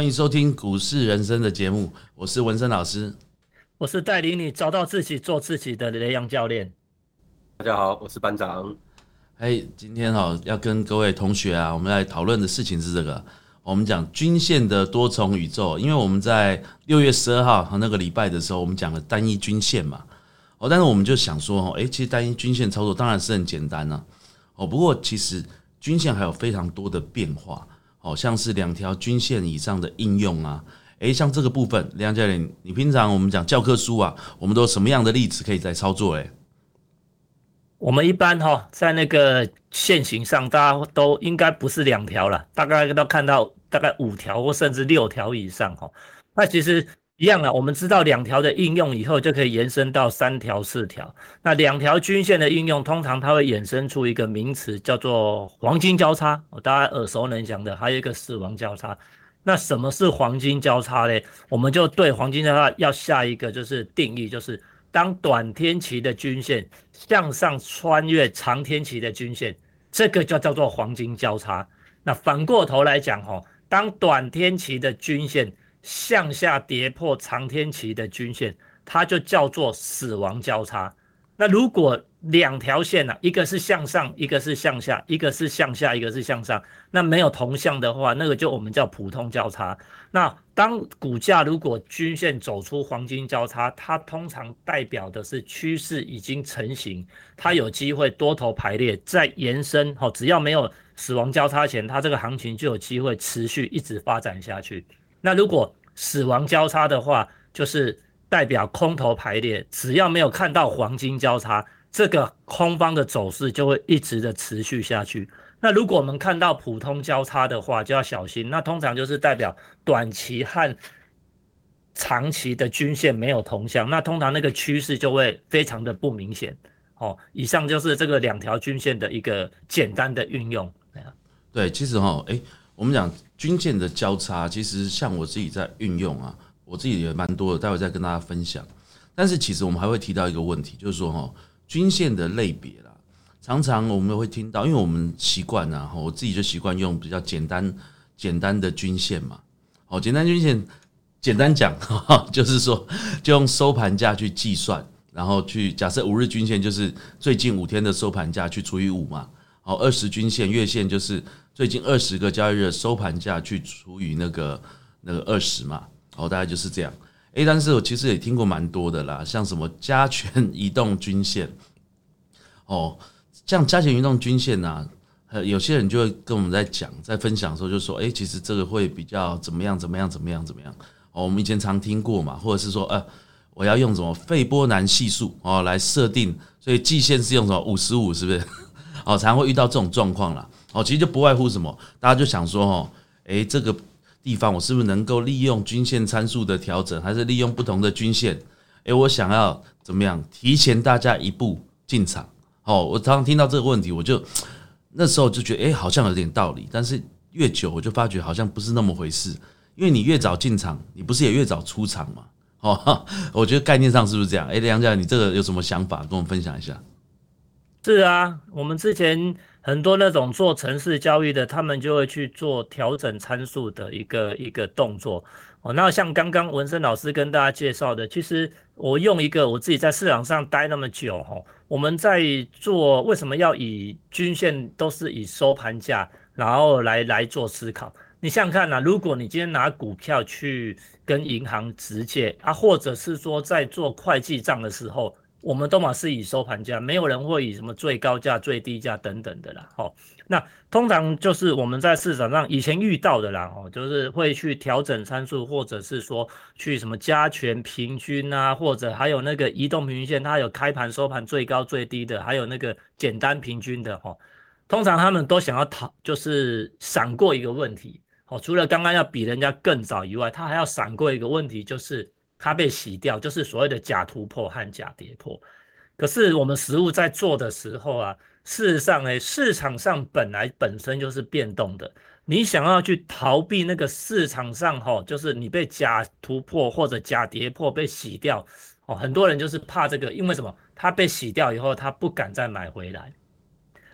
欢迎收听股市人生的节目，我是文森老师，我是带领你找到自己、做自己的雷阳教练。大家好，我是班长。哎，今天哈要跟各位同学啊，我们来讨论的事情是这个，我们讲均线的多重宇宙。因为我们在六月十二号和那个礼拜的时候，我们讲了单一均线嘛，哦，但是我们就想说，哦，哎，其实单一均线操作当然是很简单呢，哦，不过其实均线还有非常多的变化。好像是两条均线以上的应用啊，诶，像这个部分，梁教练，你平常我们讲教科书啊，我们都什么样的例子可以在操作？诶，我们一般哈，在那个线型上，大家都应该不是两条了，大概都看到大概五条或甚至六条以上哈，那其实。一样啊，我们知道两条的应用以后，就可以延伸到三条、四条。那两条均线的应用，通常它会衍生出一个名词，叫做黄金交叉。大家耳熟能详的，还有一个死亡交叉。那什么是黄金交叉嘞？我们就对黄金交叉要下一个就是定义，就是当短天期的均线向上穿越长天期的均线，这个就叫做黄金交叉。那反过头来讲，哈，当短天期的均线向下跌破长天期的均线，它就叫做死亡交叉。那如果两条线呢，一个是向上，一个是向下，一个是向下，一个是向上，那没有同向的话，那个就我们叫普通交叉。那当股价如果均线走出黄金交叉，它通常代表的是趋势已经成型，它有机会多头排列再延伸。好，只要没有死亡交叉前，它这个行情就有机会持续一直发展下去。那如果死亡交叉的话，就是代表空头排列，只要没有看到黄金交叉，这个空方的走势就会一直的持续下去。那如果我们看到普通交叉的话，就要小心。那通常就是代表短期和长期的均线没有同向，那通常那个趋势就会非常的不明显。哦，以上就是这个两条均线的一个简单的运用。对，其实哈，哎。我们讲均线的交叉，其实像我自己在运用啊，我自己也蛮多的，待会再跟大家分享。但是其实我们还会提到一个问题，就是说哈，均线的类别啦，常常我们会听到，因为我们习惯啊，我自己就习惯用比较简单简单的均线嘛。哦，简单均线，简单讲，就是说就用收盘价去计算，然后去假设五日均线就是最近五天的收盘价去除以五嘛。好，二十均线月线就是。最近二十个交易日收盘价去除以那个那个二十嘛，哦，大概就是这样。诶，但是我其实也听过蛮多的啦，像什么加权移动均线，哦，像加权移动均线呐，呃，有些人就会跟我们在讲，在分享的时候就说，诶，其实这个会比较怎么样怎么样怎么样怎么样。哦，我们以前常听过嘛，或者是说，呃，我要用什么费波南系数哦来设定，所以季线是用什么五十五，是不是？哦，常会遇到这种状况啦。哦，其实就不外乎什么，大家就想说，哦，诶，这个地方我是不是能够利用均线参数的调整，还是利用不同的均线？诶，我想要怎么样提前大家一步进场？哦，我常常听到这个问题，我就 那时候就觉得，诶，好像有点道理。但是越久，我就发觉好像不是那么回事，因为你越早进场，你不是也越早出场吗？哦，我觉得概念上是不是这样？诶，梁教你这个有什么想法，跟我们分享一下？是啊，我们之前。很多那种做城市交易的，他们就会去做调整参数的一个一个动作哦。那像刚刚文生老师跟大家介绍的，其实我用一个我自己在市场上待那么久哦，我们在做为什么要以均线都是以收盘价，然后来来做思考。你想想看呐，如果你今天拿股票去跟银行直接啊，或者是说在做会计账的时候。我们都嘛是以收盘价，没有人会以什么最高价、最低价等等的啦。好，那通常就是我们在市场上以前遇到的啦。哦，就是会去调整参数，或者是说去什么加权平均啊，或者还有那个移动平均线，它有开盘、收盘最高、最低的，还有那个简单平均的。哈，通常他们都想要逃，就是闪过一个问题。哦，除了刚刚要比人家更早以外，他还要闪过一个问题，就是。它被洗掉，就是所谓的假突破和假跌破。可是我们实物在做的时候啊，事实上呢，市场上本来本身就是变动的。你想要去逃避那个市场上哈，就是你被假突破或者假跌破被洗掉哦，很多人就是怕这个，因为什么？它被洗掉以后，他不敢再买回来。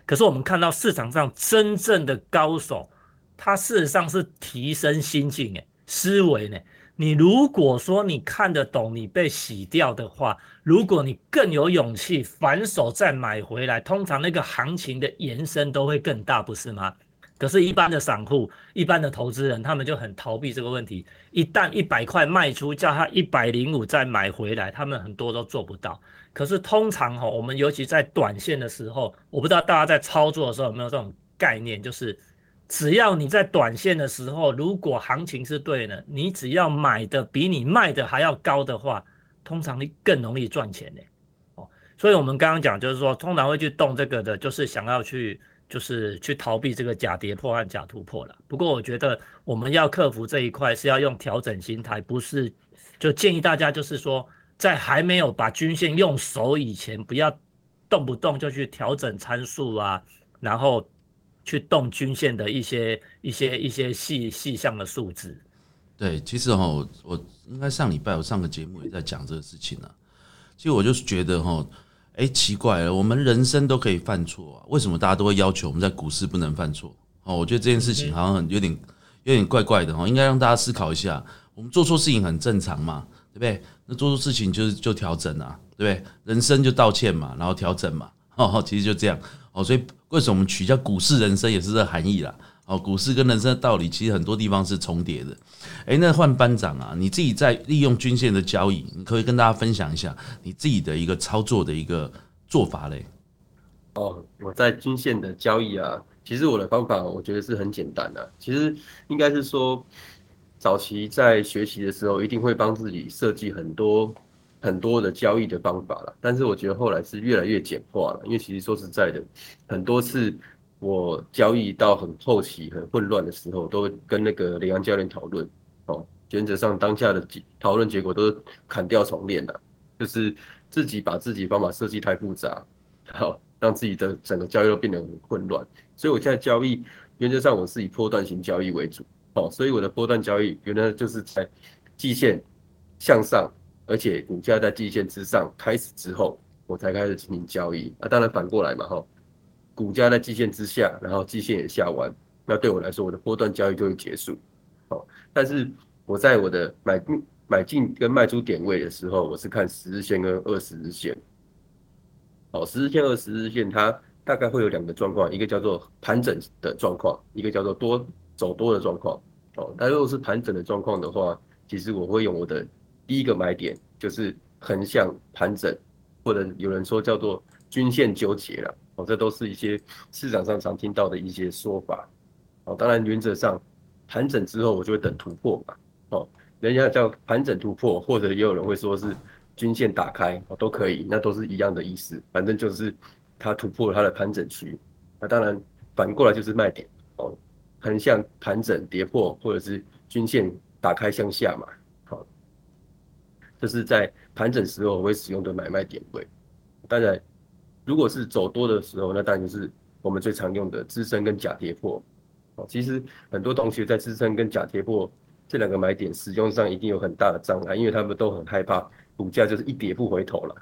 可是我们看到市场上真正的高手，他事实上是提升心境诶。思维呢？你如果说你看得懂，你被洗掉的话，如果你更有勇气反手再买回来，通常那个行情的延伸都会更大，不是吗？可是，一般的散户、一般的投资人，他们就很逃避这个问题。一旦一百块卖出，叫他一百零五再买回来，他们很多都做不到。可是，通常哈，我们尤其在短线的时候，我不知道大家在操作的时候有没有这种概念，就是。只要你在短线的时候，如果行情是对的，你只要买的比你卖的还要高的话，通常你更容易赚钱呢。哦，所以我们刚刚讲，就是说，通常会去动这个的，就是想要去，就是去逃避这个假跌破和假突破了。不过，我觉得我们要克服这一块，是要用调整心态，不是就建议大家，就是说，在还没有把均线用熟以前，不要动不动就去调整参数啊，然后。去动均线的一些一些一些细细项的数字，对，其实哈，我我应该上礼拜我上个节目也在讲这个事情呢。其实我就是觉得哈，哎，奇怪了，我们人生都可以犯错啊，为什么大家都会要求我们在股市不能犯错？哦，我觉得这件事情好像很有点有点怪怪的哈，应该让大家思考一下，我们做错事情很正常嘛，对不对？那做错事情就是就调整啊，对不对？人生就道歉嘛，然后调整嘛，哦，其实就这样哦，所以。为什么我们取叫股市人生也是这含义啦？哦，股市跟人生的道理其实很多地方是重叠的。诶，那换班长啊，你自己在利用均线的交易，你可以跟大家分享一下你自己的一个操作的一个做法嘞。哦，我在均线的交易啊，其实我的方法我觉得是很简单的。其实应该是说，早期在学习的时候，一定会帮自己设计很多。很多的交易的方法了，但是我觉得后来是越来越简化了，因为其实说实在的，很多次我交易到很后期很混乱的时候，都跟那个雷阳教练讨论，哦，原则上当下的讨论结果都是砍掉重练了，就是自己把自己方法设计太复杂，好让自己的整个交易都变得很混乱，所以我现在交易原则上我是以波段型交易为主，哦，所以我的波段交易原来就是在季线向上。而且股价在季线之上开始之后，我才开始进行交易。啊，当然反过来嘛，哈，股价在季线之下，然后季线也下完，那对我来说，我的波段交易就会结束。好，但是我在我的买、买进跟卖出点位的时候，我是看十日线跟二十日线。好，十日线、二十日线，它大概会有两个状况，一个叫做盘整的状况，一个叫做多走多的状况。哦，那如果是盘整的状况的话，其实我会用我的。第一个买点就是横向盘整，或者有人说叫做均线纠结了，哦，这都是一些市场上常听到的一些说法，哦，当然原则上盘整之后我就会等突破嘛，哦，人家叫盘整突破，或者也有人会说是均线打开，哦，都可以，那都是一样的意思，反正就是它突破它的盘整区，那当然反过来就是卖点，哦，横向盘整跌破，或者是均线打开向下嘛。这是在盘整时候我会使用的买卖点位。当然，如果是走多的时候，那当然就是我们最常用的支撑跟假跌破。哦，其实很多同学在支撑跟假跌破这两个买点使用上一定有很大的障碍，因为他们都很害怕股价就是一跌不回头了。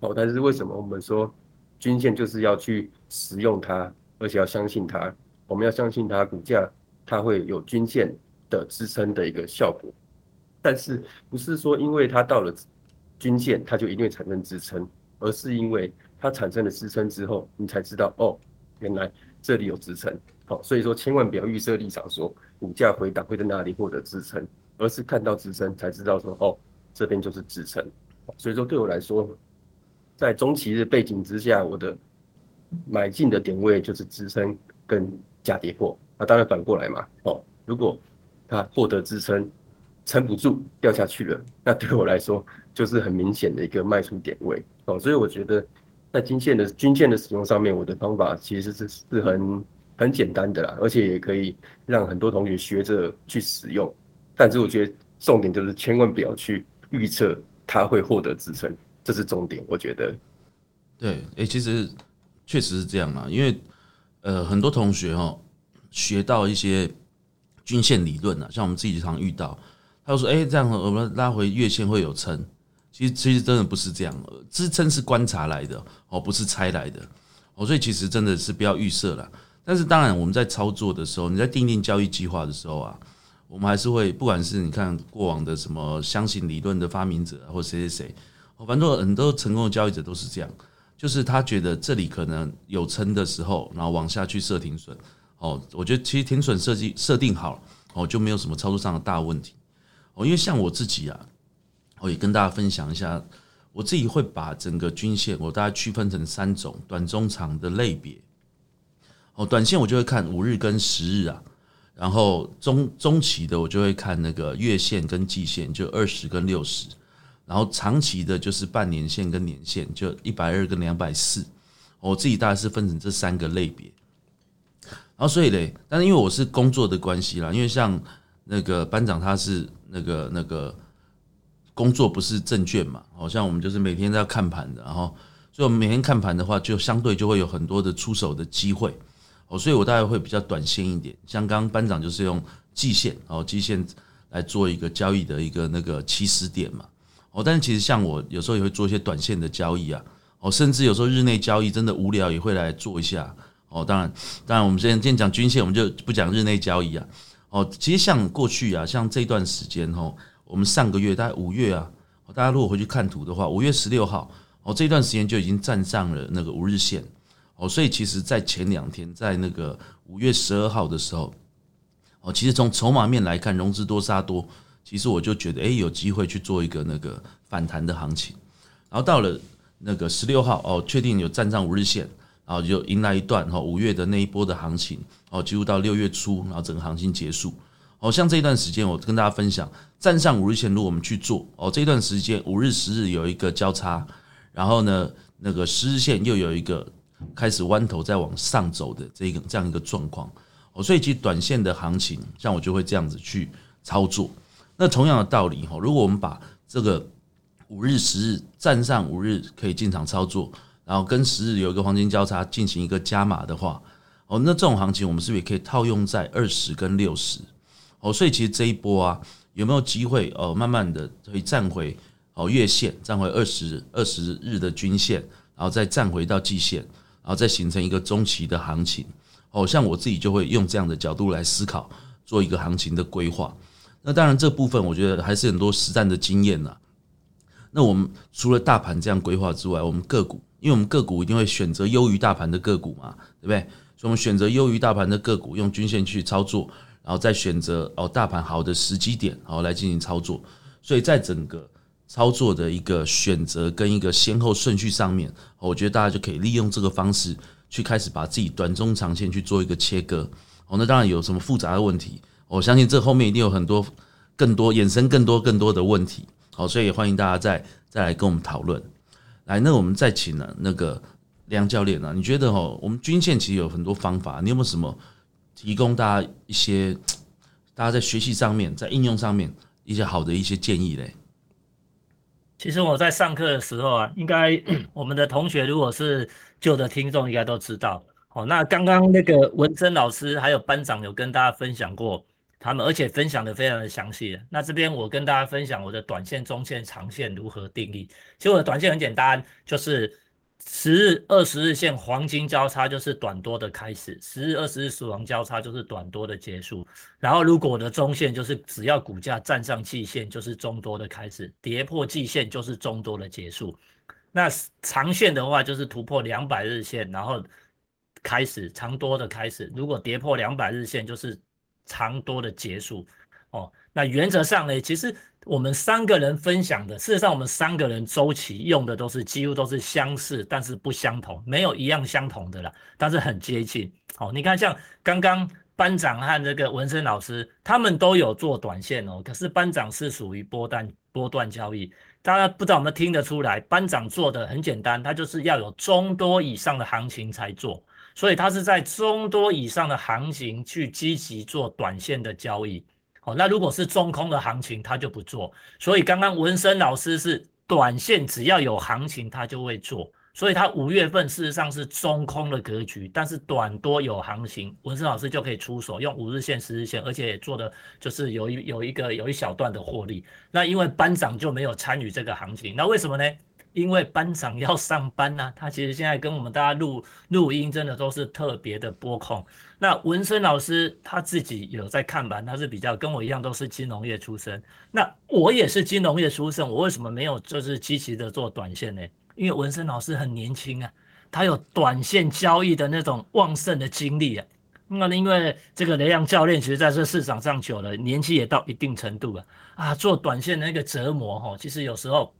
哦，但是为什么我们说均线就是要去使用它，而且要相信它？我们要相信它，股价它会有均线的支撑的一个效果。但是不是说因为它到了均线，它就一定会产生支撑，而是因为它产生了支撑之后，你才知道哦，原来这里有支撑。好，所以说千万不要预设立场说股价回档会在哪里获得支撑，而是看到支撑才知道说哦，这边就是支撑。所以说对我来说，在中期的背景之下，我的买进的点位就是支撑跟假跌破。那当然反过来嘛，哦，如果它获得支撑。撑不住掉下去了，那对我来说就是很明显的一个卖出点位哦，所以我觉得在均线的均线的使用上面，我的方法其实是是很很简单的啦，而且也可以让很多同学学着去使用。但是我觉得重点就是千万不要去预测它会获得支撑，这是重点。我觉得，对，哎，其实确实是这样嘛，因为呃很多同学哈学到一些均线理论啊，像我们自己常遇到。他说：“哎，这样我们拉回月线会有撑，其实其实真的不是这样，支撑是观察来的哦，不是猜来的哦，所以其实真的是不要预设了。但是当然我们在操作的时候，你在定定交易计划的时候啊，我们还是会，不管是你看过往的什么箱型理论的发明者，或谁谁谁，哦反正很多成功的交易者都是这样，就是他觉得这里可能有撑的时候，然后往下去设停损。哦，我觉得其实停损设计设定好，哦就没有什么操作上的大问题。哦，因为像我自己啊，我也跟大家分享一下，我自己会把整个均线我大概区分成三种短、中、长的类别。哦，短线我就会看五日跟十日啊，然后中中期的我就会看那个月线跟季线，就二十跟六十，然后长期的就是半年线跟年线，就一百二跟两百四。我自己大概是分成这三个类别。然后所以嘞，但是因为我是工作的关系啦，因为像那个班长他是那个那个工作不是证券嘛，好像我们就是每天都要看盘的，然后所以我们每天看盘的话，就相对就会有很多的出手的机会哦，所以我大概会比较短线一点，像刚刚班长就是用季线哦，季线来做一个交易的一个那个起始点嘛哦，但是其实像我有时候也会做一些短线的交易啊哦，甚至有时候日内交易真的无聊也会来做一下。哦，当然，当然，我们今天今天讲均线，我们就不讲日内交易啊。哦，其实像过去啊，像这段时间哦，我们上个月大概五月啊，大家如果回去看图的话，五月十六号哦，这段时间就已经站上了那个五日线哦，所以其实，在前两天，在那个五月十二号的时候，哦，其实从筹码面来看，融资多杀多，其实我就觉得，哎，有机会去做一个那个反弹的行情。然后到了那个十六号哦，确定有站上五日线。然后就迎来一段哈五月的那一波的行情哦，进入到六月初，然后整个行情结束。哦，像这一段时间，我跟大家分享，站上五日线，如果我们去做哦，这段时间五日、十日有一个交叉，然后呢，那个十日线又有一个开始弯头再往上走的这个这样一个状况哦，所以其实短线的行情，像我就会这样子去操作。那同样的道理哈，如果我们把这个五日、十日站上五日，可以进场操作。然后跟十日有一个黄金交叉进行一个加码的话，哦，那这种行情我们是不是也可以套用在二十跟六十？哦，所以其实这一波啊，有没有机会哦，慢慢的可以站回哦月线，站回二十二十日的均线，然后再站回到季线，然后再形成一个中期的行情。哦，像我自己就会用这样的角度来思考，做一个行情的规划。那当然这部分我觉得还是很多实战的经验呐。那我们除了大盘这样规划之外，我们个股。因为我们个股一定会选择优于大盘的个股嘛，对不对？所以，我们选择优于大盘的个股，用均线去操作，然后再选择哦大盘好的时机点，然后来进行操作。所以在整个操作的一个选择跟一个先后顺序上面，我觉得大家就可以利用这个方式去开始把自己短中长线去做一个切割。哦，那当然有什么复杂的问题，我相信这后面一定有很多更多衍生更多更多的问题。好，所以也欢迎大家再再来跟我们讨论。来，那我们再请了那个梁教练啊，你觉得哦，我们均线其实有很多方法，你有没有什么提供大家一些，大家在学习上面，在应用上面一些好的一些建议嘞？其实我在上课的时候啊，应该 我们的同学如果是旧的听众，应该都知道哦。那刚刚那个文珍老师还有班长有跟大家分享过。他们而且分享的非常的详细。那这边我跟大家分享我的短线、中线、长线如何定义。其实我的短线很简单，就是十日、二十日线黄金交叉就是短多的开始，十日、二十日死亡交叉就是短多的结束。然后如果我的中线就是只要股价站上季线就是中多的开始，跌破季线就是中多的结束。那长线的话就是突破两百日线，然后开始长多的开始。如果跌破两百日线就是。长多的结束哦，那原则上呢，其实我们三个人分享的，事实上我们三个人周期用的都是几乎都是相似，但是不相同，没有一样相同的啦，但是很接近。哦，你看像刚刚班长和这个文生老师，他们都有做短线哦，可是班长是属于波段波段交易，大家不知道有没有听得出来？班长做的很简单，他就是要有中多以上的行情才做。所以它是在中多以上的行情去积极做短线的交易，好，那如果是中空的行情，他就不做。所以刚刚文生老师是短线只要有行情他就会做，所以他五月份事实上是中空的格局，但是短多有行情，文生老师就可以出手用五日线、十日线，而且也做的就是有一有一个有一小段的获利。那因为班长就没有参与这个行情，那为什么呢？因为班长要上班呐，他其实现在跟我们大家录录音，真的都是特别的播控。那文生老师他自己有在看盘，他是比较跟我一样都是金融业出身。那我也是金融业出身，我为什么没有就是积极的做短线呢？因为文生老师很年轻啊，他有短线交易的那种旺盛的精力啊。那因为这个雷阳教练，其实在这市场上久了，年纪也到一定程度了啊，做短线的那个折磨哈，其实有时候。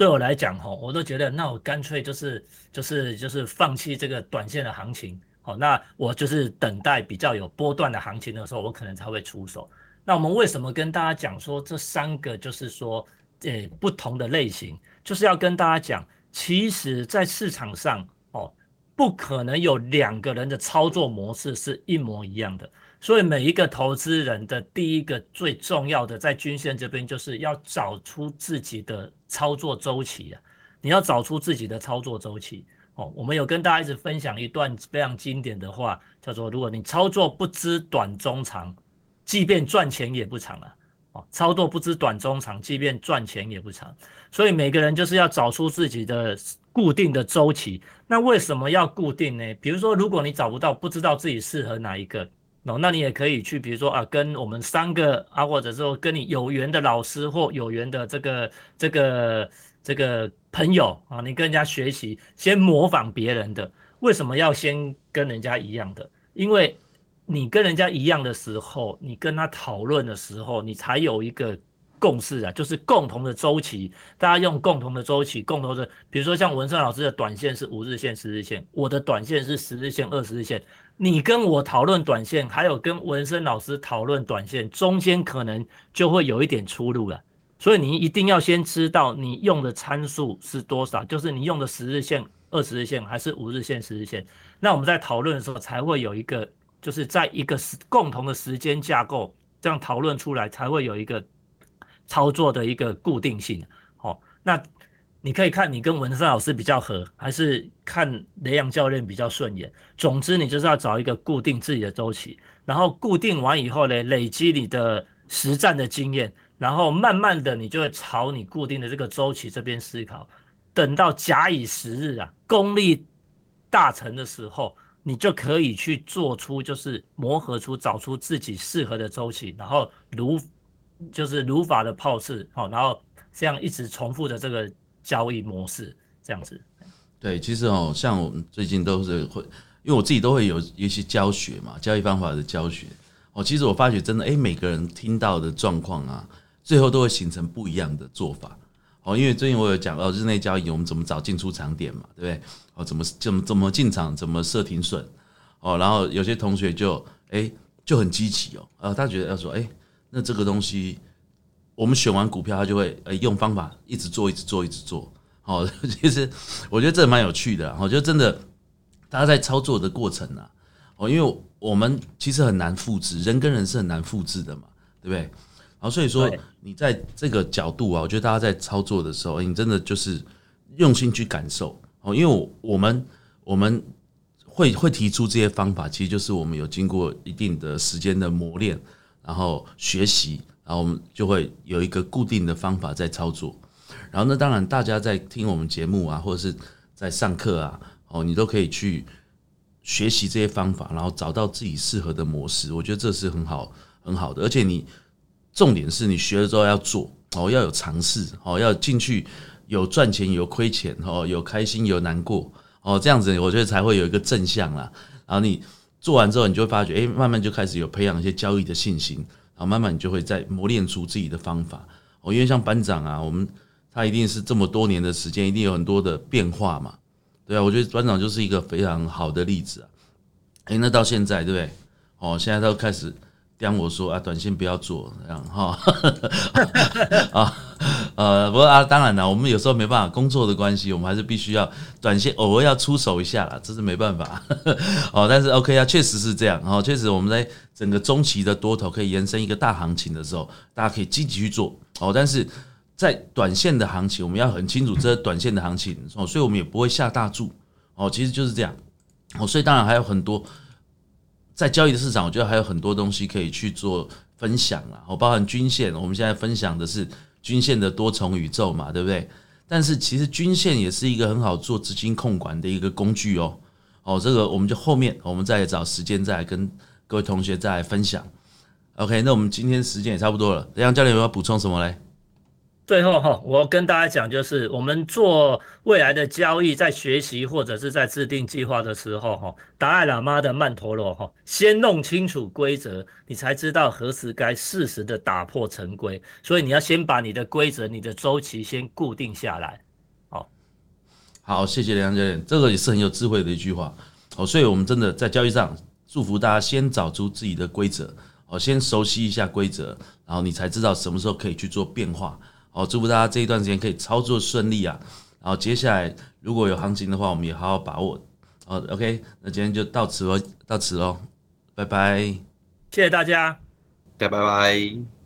对我来讲，哈，我都觉得，那我干脆就是就是就是放弃这个短线的行情，好，那我就是等待比较有波段的行情的时候，我可能才会出手。那我们为什么跟大家讲说这三个就是说，呃，不同的类型，就是要跟大家讲，其实在市场上，哦，不可能有两个人的操作模式是一模一样的。所以每一个投资人的第一个最重要的，在均线这边，就是要找出自己的操作周期啊！你要找出自己的操作周期哦。我们有跟大家一直分享一段非常经典的话，叫做：如果你操作不知短中长，即便赚钱也不长啊！哦，操作不知短中长，即便赚钱也不长。所以每个人就是要找出自己的固定的周期。那为什么要固定呢？比如说，如果你找不到，不知道自己适合哪一个。哦，那你也可以去，比如说啊，跟我们三个啊，或者说跟你有缘的老师或有缘的这个这个这个朋友啊，你跟人家学习，先模仿别人的。为什么要先跟人家一样的？因为你跟人家一样的时候，你跟他讨论的时候，你才有一个共识啊，就是共同的周期。大家用共同的周期，共同的，比如说像文胜老师的短线是五日线、十日线，我的短线是十日线、二十日线。你跟我讨论短线，还有跟文生老师讨论短线，中间可能就会有一点出入了。所以你一定要先知道你用的参数是多少，就是你用的十日线、二十日线还是五日线、十日线。那我们在讨论的时候才会有一个，就是在一个时共同的时间架构，这样讨论出来才会有一个操作的一个固定性。好，那。你可以看你跟文山老师比较合，还是看雷阳教练比较顺眼。总之，你就是要找一个固定自己的周期，然后固定完以后呢，累积你的实战的经验，然后慢慢的你就会朝你固定的这个周期这边思考。等到假以时日啊，功力大成的时候，你就可以去做出就是磨合出找出自己适合的周期，然后如就是如法的炮制，好，然后这样一直重复的这个。交易模式这样子，对，其实哦，像我们最近都是会，因为我自己都会有一些教学嘛，交易方法的教学。哦，其实我发觉真的，哎，每个人听到的状况啊，最后都会形成不一样的做法。哦，因为最近我有讲到日内交易，我们怎么找进出场点嘛，对不对？哦，怎么怎么怎么进场，怎么设停损。哦，然后有些同学就哎就很积极哦，呃，他觉得要说，哎，那这个东西。我们选完股票，他就会呃用方法一直做，一直做，一直做。好，其实我觉得这蛮有趣的。我觉得真的，大家在操作的过程啊，哦，因为我们其实很难复制，人跟人是很难复制的嘛，对不对？然后所以说，你在这个角度啊，我觉得大家在操作的时候，你真的就是用心去感受哦，因为我们我们会会提出这些方法，其实就是我们有经过一定的时间的磨练，然后学习。然后我们就会有一个固定的方法在操作，然后那当然大家在听我们节目啊，或者是在上课啊，哦，你都可以去学习这些方法，然后找到自己适合的模式。我觉得这是很好很好的，而且你重点是你学了之后要做哦，要有尝试哦，要进去有赚钱有亏钱哦，有开心有难过哦，这样子我觉得才会有一个正向啦。然后你做完之后，你就会发觉，哎，慢慢就开始有培养一些交易的信心。啊，慢慢你就会在磨练出自己的方法哦。因为像班长啊，我们他一定是这么多年的时间，一定有很多的变化嘛。对啊，我觉得班长就是一个非常好的例子啊。诶，那到现在对不对？哦，现在都开始。讲我说啊，短线不要做这样哈 啊呃，不过啊，当然了，我们有时候没办法，工作的关系，我们还是必须要短线偶尔要出手一下啦，这是没办法 哦。但是 OK 啊，确实是这样哦，确实我们在整个中期的多头可以延伸一个大行情的时候，大家可以积极去做哦。但是在短线的行情，我们要很清楚这短线的行情哦，所以我们也不会下大注哦，其实就是这样哦。所以当然还有很多。在交易的市场，我觉得还有很多东西可以去做分享啊，包含均线，我们现在分享的是均线的多重宇宙嘛，对不对？但是其实均线也是一个很好做资金控管的一个工具哦。哦，这个我们就后面我们再找时间再来跟各位同学再来分享。OK，那我们今天时间也差不多了，梁阳教练有没有补充什么嘞？最后哈，我跟大家讲，就是我们做未来的交易，在学习或者是在制定计划的时候哈，达赖喇嘛的曼陀罗哈，先弄清楚规则，你才知道何时该适时的打破陈规。所以你要先把你的规则、你的周期先固定下来。好，好，谢谢梁教练，这个也是很有智慧的一句话。哦，所以我们真的在交易上祝福大家先找出自己的规则，哦，先熟悉一下规则，然后你才知道什么时候可以去做变化。好，祝福大家这一段时间可以操作顺利啊！然后接下来如果有行情的话，我们也好好把握。好，OK，那今天就到此喽，到此喽，拜拜，谢谢大家，拜拜拜。